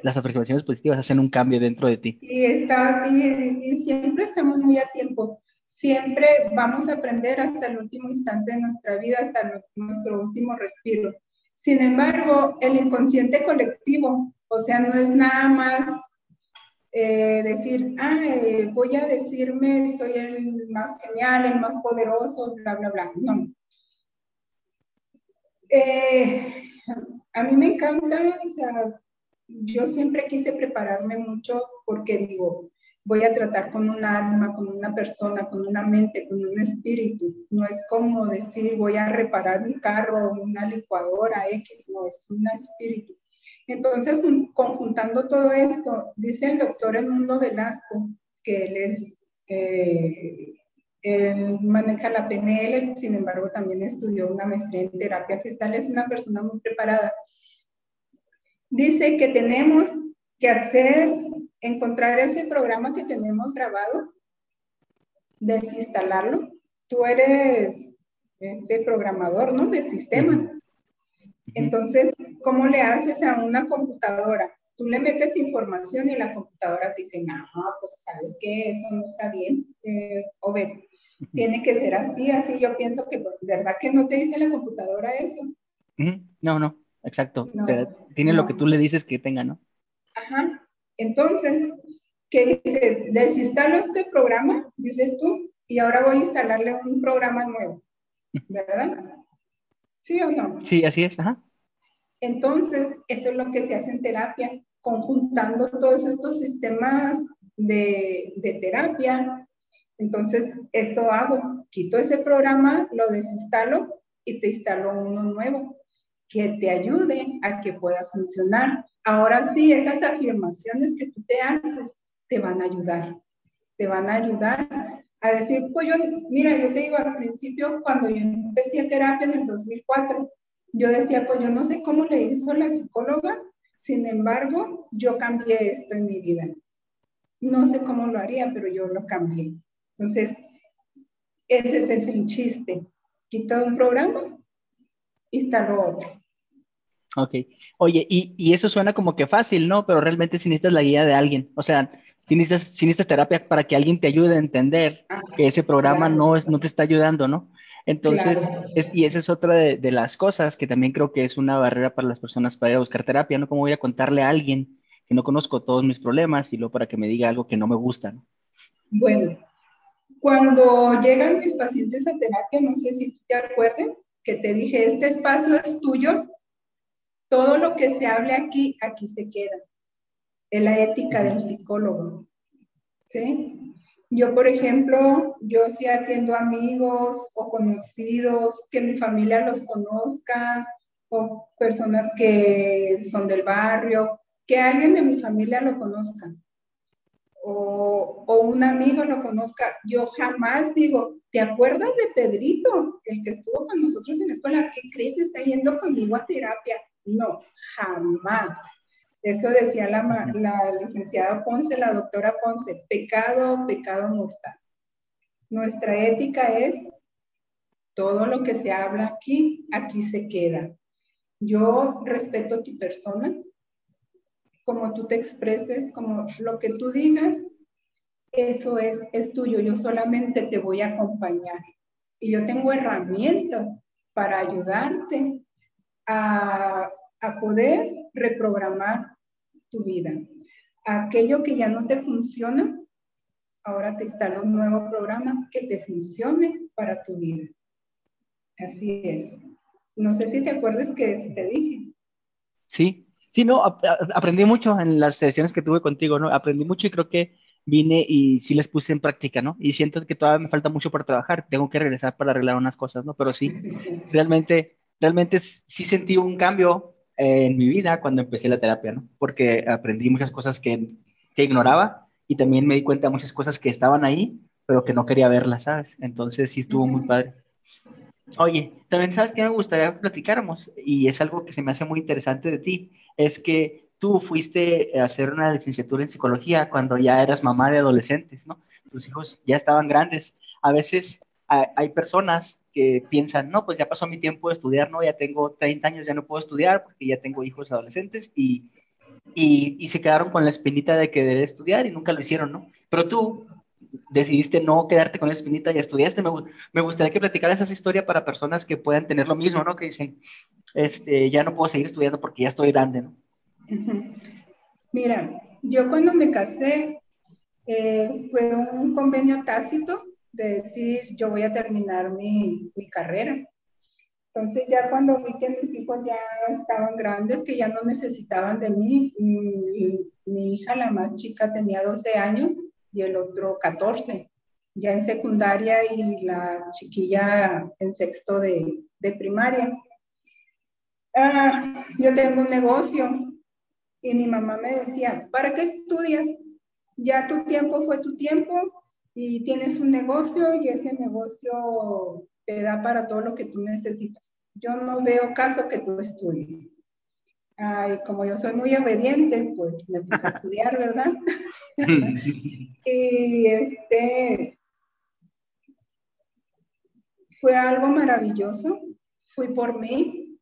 las afirmaciones positivas hacen un cambio dentro de ti. Y, está, y, siempre estamos muy a tiempo. Siempre vamos a aprender hasta el último instante de nuestra vida, hasta nuestro último respiro. Sin embargo, el inconsciente colectivo, o sea, no es nada más eh, decir, ah, eh, voy a decirme, soy el más genial, el más poderoso, bla, bla, bla. No. Eh, a mí me encanta, o sea, yo siempre quise prepararme mucho porque digo, voy a tratar con un alma, con una persona, con una mente, con un espíritu. No es como decir, voy a reparar un carro, una licuadora X, no, es un espíritu. Entonces, conjuntando todo esto, dice el doctor Edmundo Velasco, que él es, eh, él maneja la PNL, sin embargo, también estudió una maestría en terapia gestal, es una persona muy preparada dice que tenemos que hacer, encontrar ese programa que tenemos grabado, desinstalarlo. Tú eres este programador, ¿no? De sistemas. Entonces, ¿cómo le haces a una computadora? Tú le metes información y la computadora te dice, no, pues sabes que eso no está bien. Eh, o ve, tiene que ser así, así. Yo pienso que, ¿verdad que no te dice la computadora eso? No, no exacto. tiene lo que tú le dices que tenga, ¿no? Ajá. Entonces, ¿qué dice? Desinstalo este programa, dices tú, y ahora voy a instalarle un programa nuevo, ¿verdad? ¿Sí o no? Sí, así es, ajá. Entonces, eso es lo que se hace en terapia, conjuntando todos estos sistemas de, de terapia. Entonces, esto hago, quito ese programa, lo desinstalo y te instalo uno nuevo que te ayuden a que puedas funcionar. Ahora sí, esas afirmaciones que tú te haces te van a ayudar, te van a ayudar a decir, pues yo, mira, yo te digo al principio, cuando yo empecé terapia en el 2004, yo decía, pues yo no sé cómo le hizo la psicóloga, sin embargo, yo cambié esto en mi vida. No sé cómo lo haría, pero yo lo cambié. Entonces, ese es el chiste. Quita un programa instaló otro. Ok. Oye, y, y, eso suena como que fácil, ¿no? Pero realmente si necesitas la guía de alguien. O sea, Si necesitas, terapia para que alguien te ayude a entender que ese programa no, es, no te está ayudando, ¿no? Entonces, es, y esa es otra de, las cosas que también creo que es una barrera para las personas para ir a buscar terapia, ¿no? ¿Cómo voy a contarle a alguien que no conozco todos mis problemas y luego para que me diga algo que no me gusta, ¿no? Bueno, cuando llegan mis pacientes a terapia, no sé si te acuerdas que te dije, este espacio es tuyo, todo lo que se hable aquí, aquí se queda. Es la ética del psicólogo. ¿Sí? Yo, por ejemplo, yo sí atiendo amigos o conocidos, que mi familia los conozca, o personas que son del barrio, que alguien de mi familia lo conozca, o, un amigo lo conozca. Yo jamás digo, ¿te acuerdas de Pedrito, el que estuvo con nosotros en la escuela? ¿Qué crees? Está yendo conmigo a terapia. No, jamás. Eso decía la, licenciada Ponce, la doctora Ponce, pecado, pecado mortal. Nuestra ética es todo lo que se habla aquí, aquí se queda. Yo respeto tu persona, como tú te expreses, como lo que tú digas, eso es, es tuyo. Yo solamente te voy a acompañar. Y yo tengo herramientas para ayudarte a, poder reprogramar tu vida. Aquello que ya no te funciona, ahora te instala un nuevo programa que te funcione para tu vida. Así es. No sé si te acuerdas que te dije. Sí, sí, no, aprendí mucho en las sesiones que tuve contigo, ¿no? Aprendí mucho y creo que vine y sí les puse en práctica, ¿no? Y siento que todavía me falta mucho por trabajar, tengo que regresar para arreglar unas cosas, ¿no? Pero sí, realmente realmente sí sentí un cambio en mi vida cuando empecé la terapia, ¿no? Porque aprendí muchas cosas que, que ignoraba y también me di cuenta de muchas cosas que estaban ahí, pero que no quería verlas, ¿sabes? Entonces sí estuvo muy padre. Oye, también sabes que me gustaría que platicáramos y es algo que se me hace muy interesante de ti, es que tú fuiste a hacer una licenciatura en psicología cuando ya eras mamá de adolescentes, ¿no? Tus hijos ya estaban grandes. A veces hay personas que piensan, no, pues ya pasó mi tiempo de estudiar, ¿no? Ya tengo 30 años, ya no puedo estudiar porque ya tengo hijos adolescentes y, y, se quedaron con la espinita de querer estudiar y nunca lo hicieron, ¿no? Pero tú decidiste no quedarte con la espinita y estudiaste. Me, me gustaría que platicaras esa historia para personas que puedan tener lo mismo, ¿no? Que dicen, este, ya no puedo seguir estudiando porque ya estoy grande, ¿no? Mira, yo cuando me casé eh, fue un convenio tácito de decir, yo voy a terminar mi, mi carrera. Entonces ya cuando vi que mis hijos ya estaban grandes, que ya no necesitaban de mí, mi, mi, hija, la más chica, tenía 12 años y el otro 14, ya en secundaria y la chiquilla en sexto de, de primaria. Ah, yo tengo un negocio y mi mamá me decía, ¿para qué estudias? Ya tu tiempo fue tu tiempo, y tienes un negocio y ese negocio te da para todo lo que tú necesitas. Yo no veo caso que tú estudies. Ay, como yo soy muy obediente, pues me puse a estudiar, ¿verdad? y este fue algo maravilloso. Fui por mí.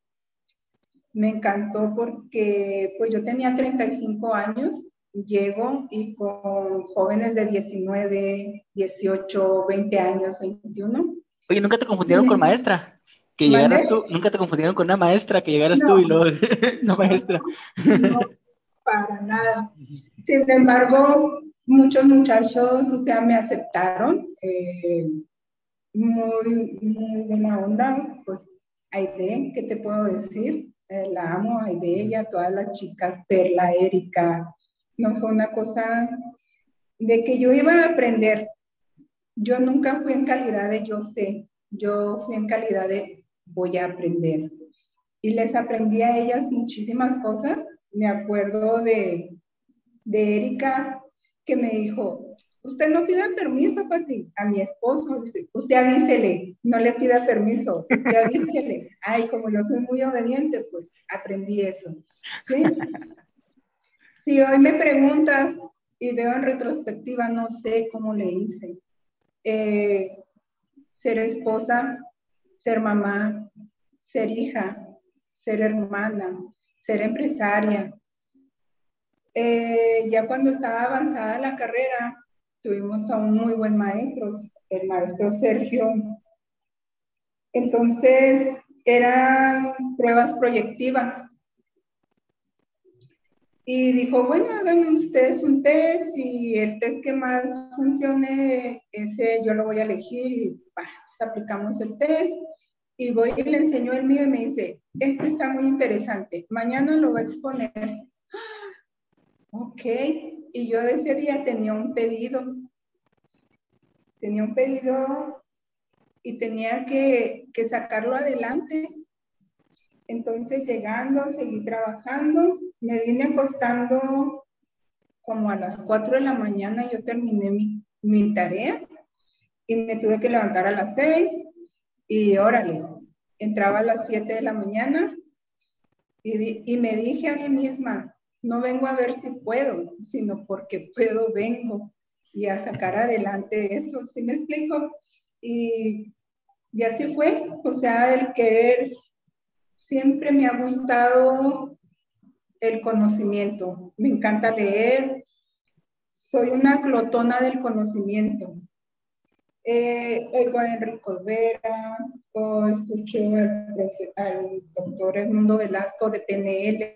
Me encantó porque pues yo tenía 35 años llego y con jóvenes de 19, 18, 20 años, 21. Oye, ¿nunca te confundieron con maestra? Que llegaras tú, nunca te confundieron con una maestra, que llegaras tú y luego, no maestra. No, para nada. Sin embargo, muchos muchachos, o sea, me aceptaron, eh, muy, muy buena onda, pues Aide, ¿qué te puedo decir? Eh, la amo, Aide, ella, todas las chicas, Perla, Erika, no fue una cosa de que yo iba a aprender. Yo nunca fui en calidad de yo sé, yo fui en calidad de voy a aprender. Y les aprendí a ellas muchísimas cosas. Me acuerdo de, de Erika que me dijo, usted no pida permiso, Pati, a mi esposo, usted avísele, no le pida permiso, usted avísele. Ay, como yo soy muy obediente, pues aprendí eso. ¿sí? Si hoy me preguntas y veo en retrospectiva, no sé cómo le hice. Eh, ser esposa, ser mamá, ser hija, ser hermana, ser empresaria, Eh, ya cuando estaba avanzada la carrera, tuvimos a un muy buen maestro, el maestro Sergio. Entonces, eran pruebas proyectivas. Y dijo, bueno, hagan ustedes un test y el test que más funcione, ese yo lo voy a elegir y pues aplicamos el test. Y voy y le enseño el mío y me dice, este está muy interesante, mañana lo voy a exponer. Ok, y yo de ese día tenía un pedido. Tenía un pedido y tenía que, que sacarlo adelante. Entonces, llegando, seguí trabajando, me vine acostando como a las 4 de la mañana, yo terminé mi, mi tarea y me tuve que levantar a las 6 y órale, entraba a las 7 de la mañana y, y me dije a mí misma, no vengo a ver si puedo, sino porque puedo, vengo y a sacar adelante eso, ¿sí me explico? Y, y así fue, o sea, el querer, siempre me ha gustado el conocimiento, me encanta leer, soy una glotona del conocimiento. Eh, oigo a Enrico Vera, o escucho al, al doctor Edmundo Velasco de PNL,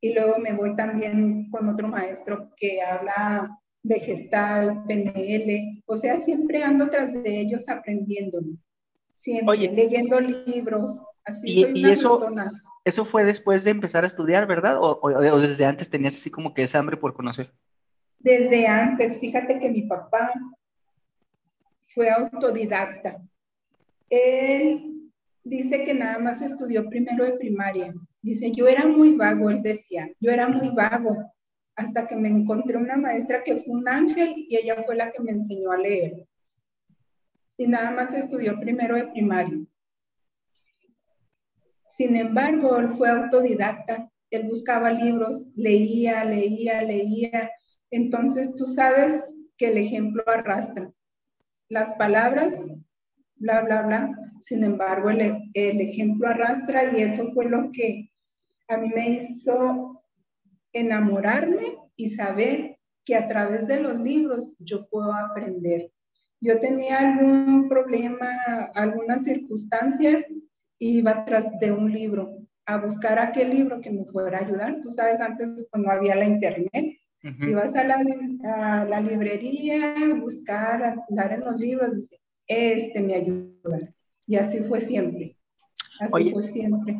y luego me voy también con otro maestro que habla de gestal, PNL, o sea, siempre ando tras de ellos aprendiendo, siempre leyendo libros, así y, soy y eso, eso fue después de empezar a estudiar, ¿verdad? O, desde antes tenías así como que esa hambre por conocer. Desde antes, fíjate que mi papá fue autodidacta. Él dice que nada más estudió primero de primaria Dice, yo era muy vago, él decía, yo era muy vago, hasta que me encontré una maestra que fue un ángel y ella fue la que me enseñó a leer. Y nada más estudió primero de primaria. Sin embargo, él fue autodidacta, él buscaba libros, leía, leía, leía. Entonces tú sabes que el ejemplo arrastra. Las palabras, bla, bla, bla. Sin embargo, el, el ejemplo arrastra y eso fue lo que a mí me hizo enamorarme y saber que a través de los libros yo puedo aprender. Yo tenía algún problema, alguna circunstancia, iba tras de un libro a buscar aquel libro que me fuera a ayudar. Tú sabes, antes pues, no había la internet. Ibas a la, a la librería, a buscar, a andar en los libros, este me ayuda. Y así fue siempre. Así fue siempre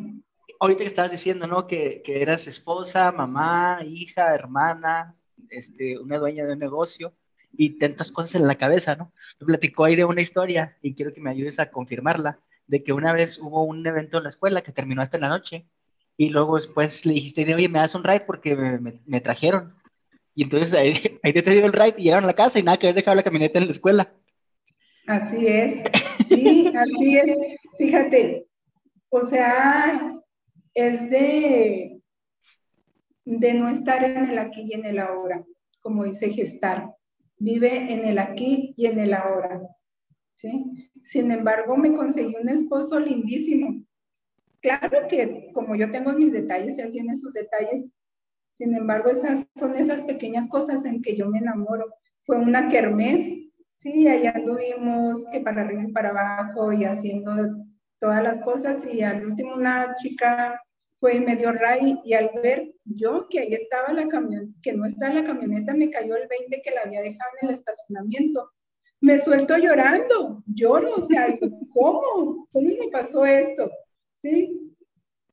ahorita que estabas diciendo, ¿no? Que, que, eras esposa, mamá, hija, hermana, este, una dueña de un negocio y tantas cosas en la cabeza, ¿no? Me platicó ahí de una historia y quiero que me ayudes a confirmarla, de que una vez hubo un evento en la escuela que terminó hasta en la noche y luego después le dijiste, oye, me das un ride porque me, trajeron. Y entonces ahí, ahí te dio el ride y llegaron a la casa y nada, que habías dejado la camioneta en la escuela. Así es, sí, así es. Fíjate, o sea, es de, de no estar en el aquí y en el ahora, como dice gestar. Vive en el aquí y en el ahora. ¿sí? Sin embargo, me conseguí un esposo lindísimo. Claro que como yo tengo mis detalles, él tiene sus detalles. Sin embargo, esas son esas pequeñas cosas en que yo me enamoro. Fue una kermés, sí, allá anduvimos que para arriba y para abajo y haciendo todas las cosas y al último una chica fue medio ray y al ver yo que ahí estaba la camioneta, que no está en la camioneta, me cayó el 20 que la había dejado en el estacionamiento. Me suelto llorando, lloro, o sea, ¿cómo? ¿Cómo me pasó esto? ¿Sí?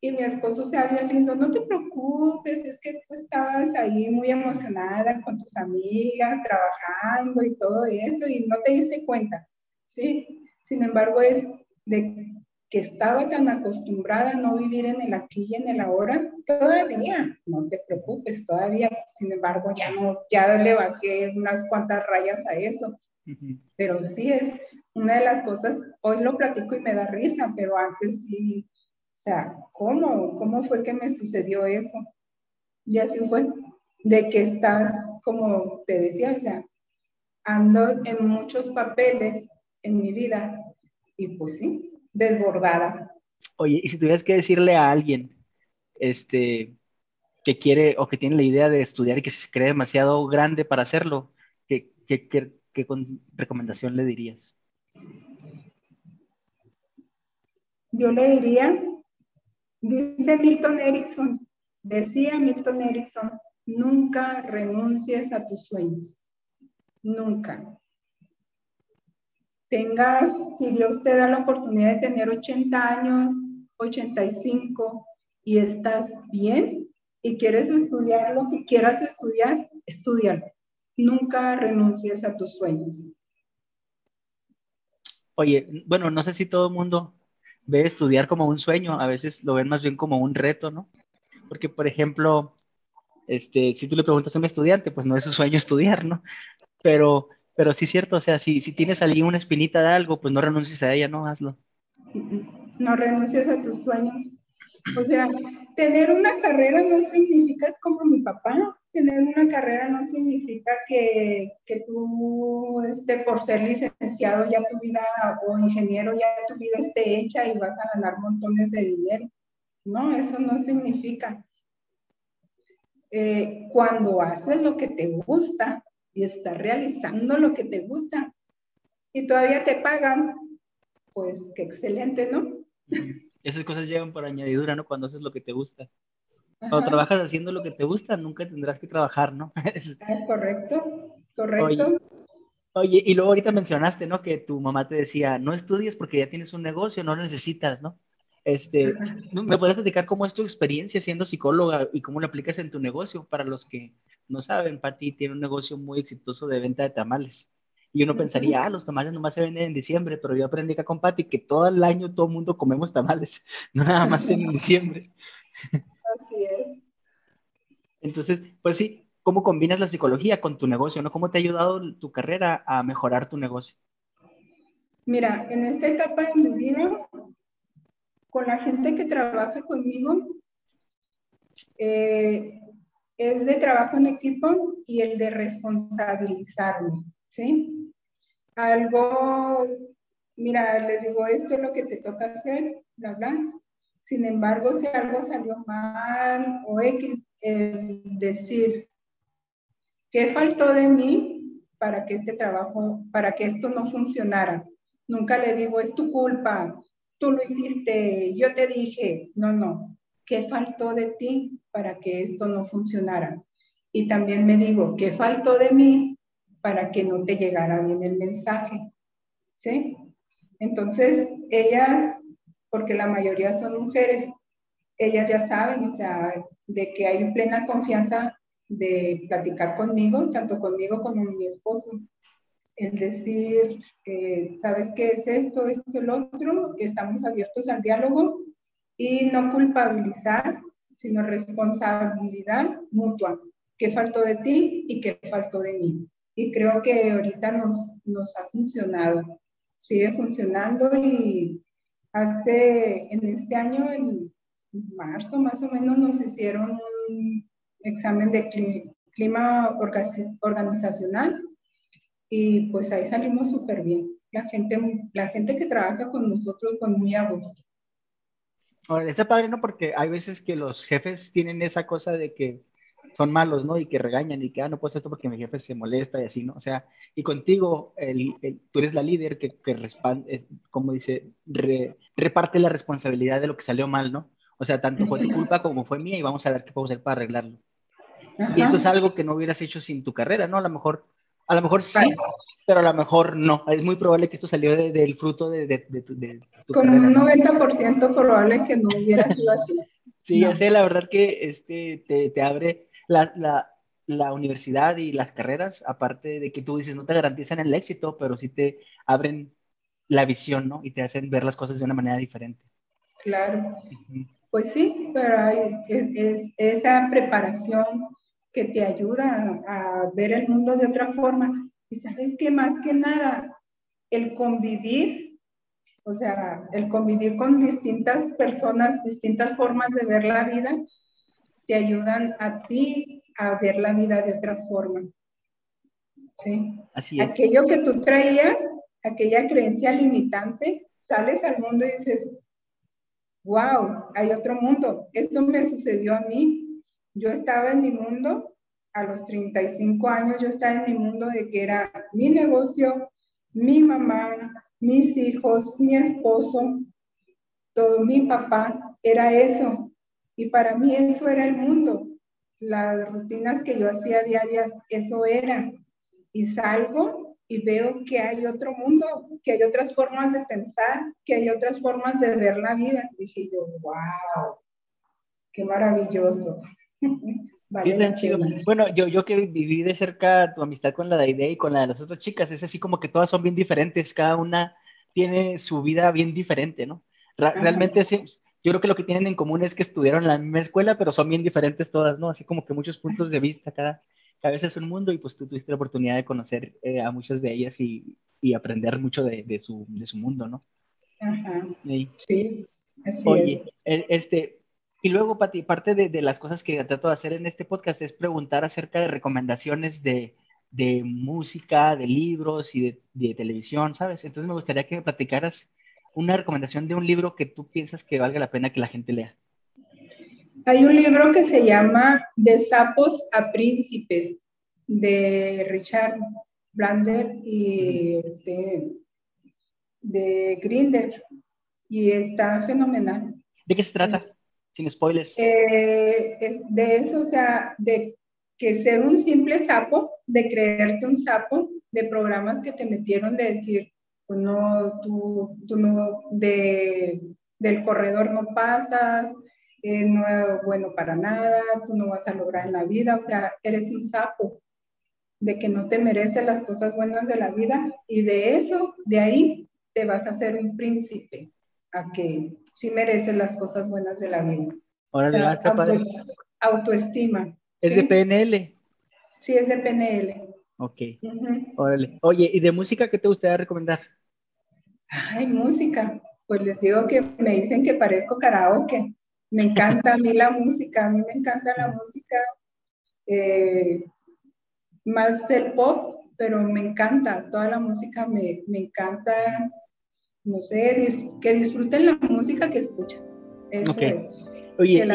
Y mi esposo se había lindo, no te preocupes, es que tú estabas ahí muy emocionada con tus amigas, trabajando y todo eso, y no te diste cuenta, ¿sí? Sin embargo, es de que estaba tan acostumbrada a no vivir en el aquí y en el ahora, todavía, no te preocupes, todavía, sin embargo, ya no, ya le bajé unas cuantas rayas a eso. Pero sí es una de las cosas, hoy lo platico y me da risa, pero antes sí, o sea, ¿cómo? ¿Cómo fue que me sucedió eso? Y así fue, de que estás, como te decía, o sea, ando en muchos papeles en mi vida y pues sí, desbordada. Oye, y si tuvieras que decirle a alguien, este, que quiere o que tiene la idea de estudiar y que se cree demasiado grande para hacerlo, ¿qué, qué, qué, qué recomendación le dirías? Yo le diría, dice Milton Erickson, decía Milton Erickson, nunca renuncies a tus sueños, nunca. Tengas, si Dios te da la oportunidad de tener 80 años, 85 y estás bien y quieres estudiar lo que quieras estudiar, estudialo. Nunca renuncies a tus sueños. Oye, bueno, no sé si todo el mundo ve estudiar como un sueño, a veces lo ven más bien como un reto, ¿no? Porque, por ejemplo, este, si tú le preguntas a un estudiante, pues no es su sueño estudiar, ¿no? Pero, pero sí es cierto, o sea, si, si tienes allí una espinita de algo, pues no renuncies a ella, ¿no? Hazlo. No renuncies a tus sueños. O sea, tener una carrera no significa, es como mi papá, tener una carrera no significa que, que tú, este, por ser licenciado, ya tu vida, o ingeniero, ya tu vida esté hecha y vas a ganar montones de dinero. No, eso no significa. Eh, cuando haces lo que te gusta y estás realizando lo que te gusta y todavía te pagan, pues qué excelente, ¿no? Esas cosas llegan por añadidura, ¿no? Cuando haces lo que te gusta. Cuando trabajas haciendo lo que te gusta, nunca tendrás que trabajar, ¿no? Ah, correcto, correcto. Oye, y luego ahorita mencionaste, ¿no? Que tu mamá te decía, no estudies porque ya tienes un negocio, no lo necesitas, ¿no? Este, ¿me puedes platicar cómo es tu experiencia siendo psicóloga y cómo lo aplicas en tu negocio? Para los que no saben, Pati tiene un negocio muy exitoso de venta de tamales. Y uno pensaría, ah, los tamales nomás se venden en diciembre, pero yo aprendí acá con Pati que todo el año todo el mundo comemos tamales, no nada más en diciembre. Así es. Entonces, pues sí, ¿cómo combinas la psicología con tu negocio? ¿no? ¿Cómo te ha ayudado tu carrera a mejorar tu negocio? Mira, en esta etapa de mi vida, con la gente que trabaja conmigo, eh, es de trabajo en equipo y el de responsabilizarme, ¿sí? Algo, mira, les digo, esto es lo que te toca hacer, bla, bla. Sin embargo, si algo salió mal o X, el decir, ¿qué faltó de mí para que este trabajo, para que esto no funcionara? Nunca le digo, es tu culpa, tú lo hiciste, yo te dije, no, no, ¿qué faltó de ti para que esto no funcionara? Y también me digo, ¿qué faltó de mí para que no te llegara bien el mensaje? ¿Sí? Entonces, ellas, porque la mayoría son mujeres, ellas ya saben, o sea, de que hay plena confianza de platicar conmigo, tanto conmigo como mi esposo el decir, eh, ¿sabes qué es esto, esto, el otro? Estamos abiertos al diálogo y no culpabilizar, sino responsabilidad mutua. ¿Qué faltó de ti y qué faltó de mí? Y creo que ahorita nos, nos ha funcionado, sigue funcionando y hace, en este año, en marzo más o menos, nos hicieron un examen de clima organizacional y pues ahí salimos súper bien. La gente, la gente que trabaja con nosotros con muy a gusto. Ahora, está padre, ¿no? Porque hay veces que los jefes tienen esa cosa de que son malos, ¿no? Y que regañan y que, ah, no puedo esto porque mi jefe se molesta y así, ¿no? O sea, y contigo, el, tú eres la líder que, que como dice, reparte la responsabilidad de lo que salió mal, ¿no? O sea, tanto fue tu culpa como fue mía y vamos a ver qué podemos hacer para arreglarlo. Y eso es algo que no hubieras hecho sin tu carrera, ¿no? A lo mejor a lo mejor sí, pero a lo mejor no. Es muy probable que esto salió del fruto de, de, tu, Con un 90% probable que no hubiera sido así. sí, no. la verdad que este, te, te abre la, la, la, universidad y las carreras, aparte de que tú dices, no te garantizan el éxito, pero sí te abren la visión, ¿no? Y te hacen ver las cosas de una manera diferente. Claro. Pues sí, pero hay, es, esa preparación que te ayuda a, ver el mundo de otra forma. Y sabes que más que nada, el convivir, o sea, el convivir con distintas personas, distintas formas de ver la vida, te ayudan a ti a ver la vida de otra forma. ¿Sí? Así es. Aquello que tú traías, aquella creencia limitante, sales al mundo y dices, wow, hay otro mundo. Esto me sucedió a mí, Yo estaba en mi mundo, a los 35 años yo estaba en mi mundo de que era mi negocio, mi mamá, mis hijos, mi esposo, todo mi papá, era eso. Y para mí eso era el mundo. Las rutinas que yo hacía diarias, eso era. Y salgo y veo que hay otro mundo, que hay otras formas de pensar, que hay otras formas de ver la vida. dije yo, wow, qué maravilloso. sí, chido. Bueno, yo, yo que viví de cerca tu amistad con la Daide y con la de las otras chicas, es así como que todas son bien diferentes, cada una tiene su vida bien diferente, ¿no? Realmente sí, yo creo que lo que tienen en común es que estudiaron en la misma escuela, pero son bien diferentes todas, ¿no? Así como que muchos puntos de vista, cada, cada vez es un mundo y pues tú tuviste la oportunidad de conocer eh, a muchas de ellas y, y aprender mucho de, de, su, de, su, mundo, ¿no? Ajá. Sí, así Oye, es. E, este, y luego, Pati, parte de, de, las cosas que trato de hacer en este podcast es preguntar acerca de recomendaciones de, de música, de libros y de, de, televisión, ¿sabes? Entonces me gustaría que me platicaras una recomendación de un libro que tú piensas que valga la pena que la gente lea. Hay un libro que se llama De sapos a príncipes, de Richard Blander y de, de Grinder, y está fenomenal. ¿De qué se trata? Sin spoilers. Eh, es de eso, o sea, de que ser un simple sapo, de creerte un sapo, de programas que te metieron de decir, no, tú, tú no, de, del corredor no pasas, eh, no es bueno para nada, tú no vas a lograr en la vida, o sea, eres un sapo, de que no te mereces las cosas buenas de la vida y de eso, de ahí te vas a hacer un príncipe, a que sí mereces las cosas buenas de la vida. Ahora autoestima. ¿Es de PNL? Sí, es de PNL. Ok. Órale. Oye, ¿y de música qué te gustaría recomendar? Ay, música. Pues les digo que me dicen que parezco karaoke. Me encanta a mí la música, a mí me encanta la música, eh, más el pop, pero me encanta, toda la música me, me encanta, no sé, que disfruten la música que escuchan. Eso es. Oye,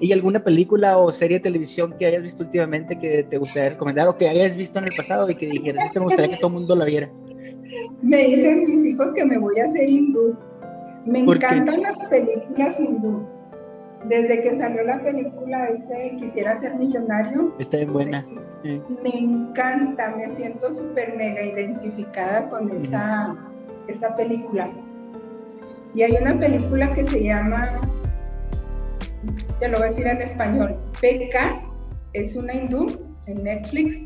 ¿y, alguna película o serie de televisión que hayas visto últimamente que te gustaría recomendar o que hayas visto en el pasado y que dijeras, esto me gustaría que todo el mundo la viera? Me dicen mis hijos que me voy a hacer hindú. Me encantan las películas hindú desde que salió la película este Quisiera ser millonario. Está bien buena. Me encanta, me siento súper mega identificada con esa, esta película. Y hay una película que se llama, te lo voy a decir en español, Peca, es una hindú en Netflix,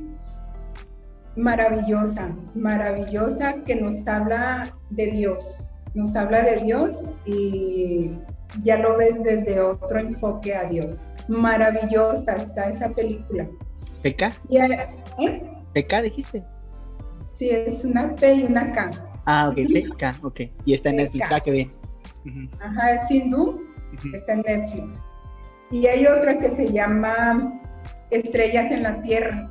maravillosa, maravillosa, que nos habla de Dios, nos habla de Dios y ya lo ves desde otro enfoque a Dios. Maravillosa está esa película. ¿Peca? ¿eh? ¿Peca dijiste? Sí, es una P y una K. Ah, ok, Peca, ok. Y está en Netflix, ah, qué bien. Ajá, es hindú, está en Netflix. Y hay otra que se llama Estrellas en la Tierra.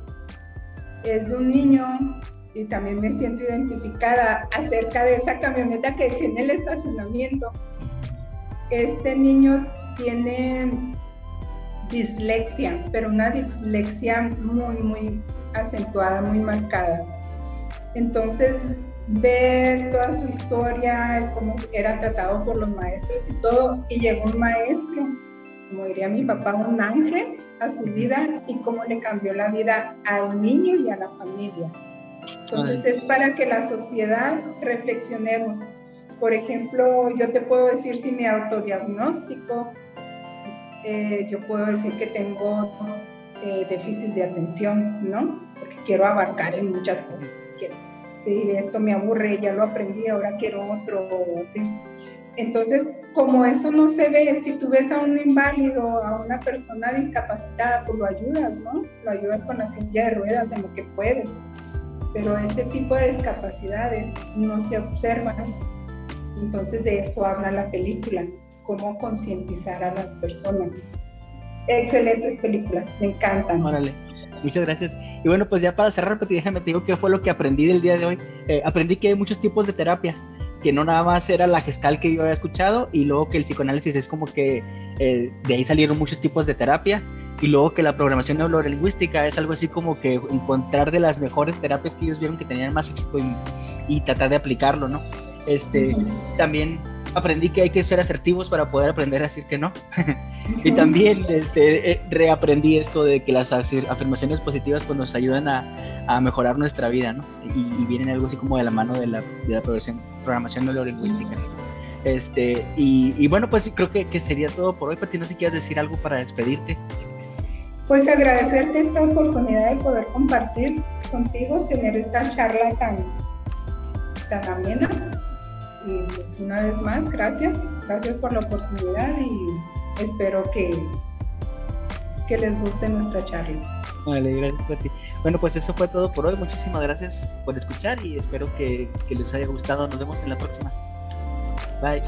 Es de un niño y también me siento identificada acerca de esa camioneta que dejé en el estacionamiento este niño tiene dislexia, pero una dislexia muy, muy acentuada, muy marcada. Entonces, ver toda su historia, cómo era tratado por los maestros y todo, y llegó un maestro, como diría mi papá, un ángel a su vida y cómo le cambió la vida al niño y a la familia. Entonces, es para que la sociedad reflexionemos por ejemplo, yo te puedo decir si mi autodiagnóstico, eh, yo puedo decir que tengo eh, déficit de atención, ¿no? Porque quiero abarcar en muchas cosas. si esto me aburre, ya lo aprendí, ahora quiero otro, ¿sí? Entonces, como eso no se ve, si tú ves a un inválido, a una persona discapacitada, pues lo ayudas, ¿no? Lo ayudas con la silla de ruedas en lo que puedes. Pero ese tipo de discapacidades no se observan entonces de eso habla la película, cómo concientizar a las personas. Excelentes películas, me encantan. Órale, muchas gracias. Y bueno, pues ya para cerrar, pues déjame te digo qué fue lo que aprendí del día de hoy. Eh, aprendí que hay muchos tipos de terapia, que no nada más era la gestal que yo había escuchado y luego que el psicoanálisis es como que eh, de ahí salieron muchos tipos de terapia y luego que la programación neurolingüística es algo así como que encontrar de las mejores terapias que ellos vieron que tenían más éxito y, tratar de aplicarlo, ¿no? Este, también aprendí que hay que ser asertivos para poder aprender a decir que no. y también este, eh, reaprendí esto de que las afirmaciones positivas pues, nos ayudan a, a mejorar nuestra vida, ¿no? Y, vienen algo así como de la mano de la, de la programación, programación neurolingüística. Este, y, y, bueno, pues creo que, que, sería todo por hoy. Pati, no sé si quieres decir algo para despedirte. Pues agradecerte esta oportunidad de poder compartir contigo, tener esta charla tan, tan amena. Y pues una vez más, gracias. Gracias por la oportunidad y espero que, que les guste nuestra charla. Vale, gracias Pati. Bueno, pues eso fue todo por hoy. Muchísimas gracias por escuchar y espero que, que les haya gustado. Nos vemos en la próxima. Bye.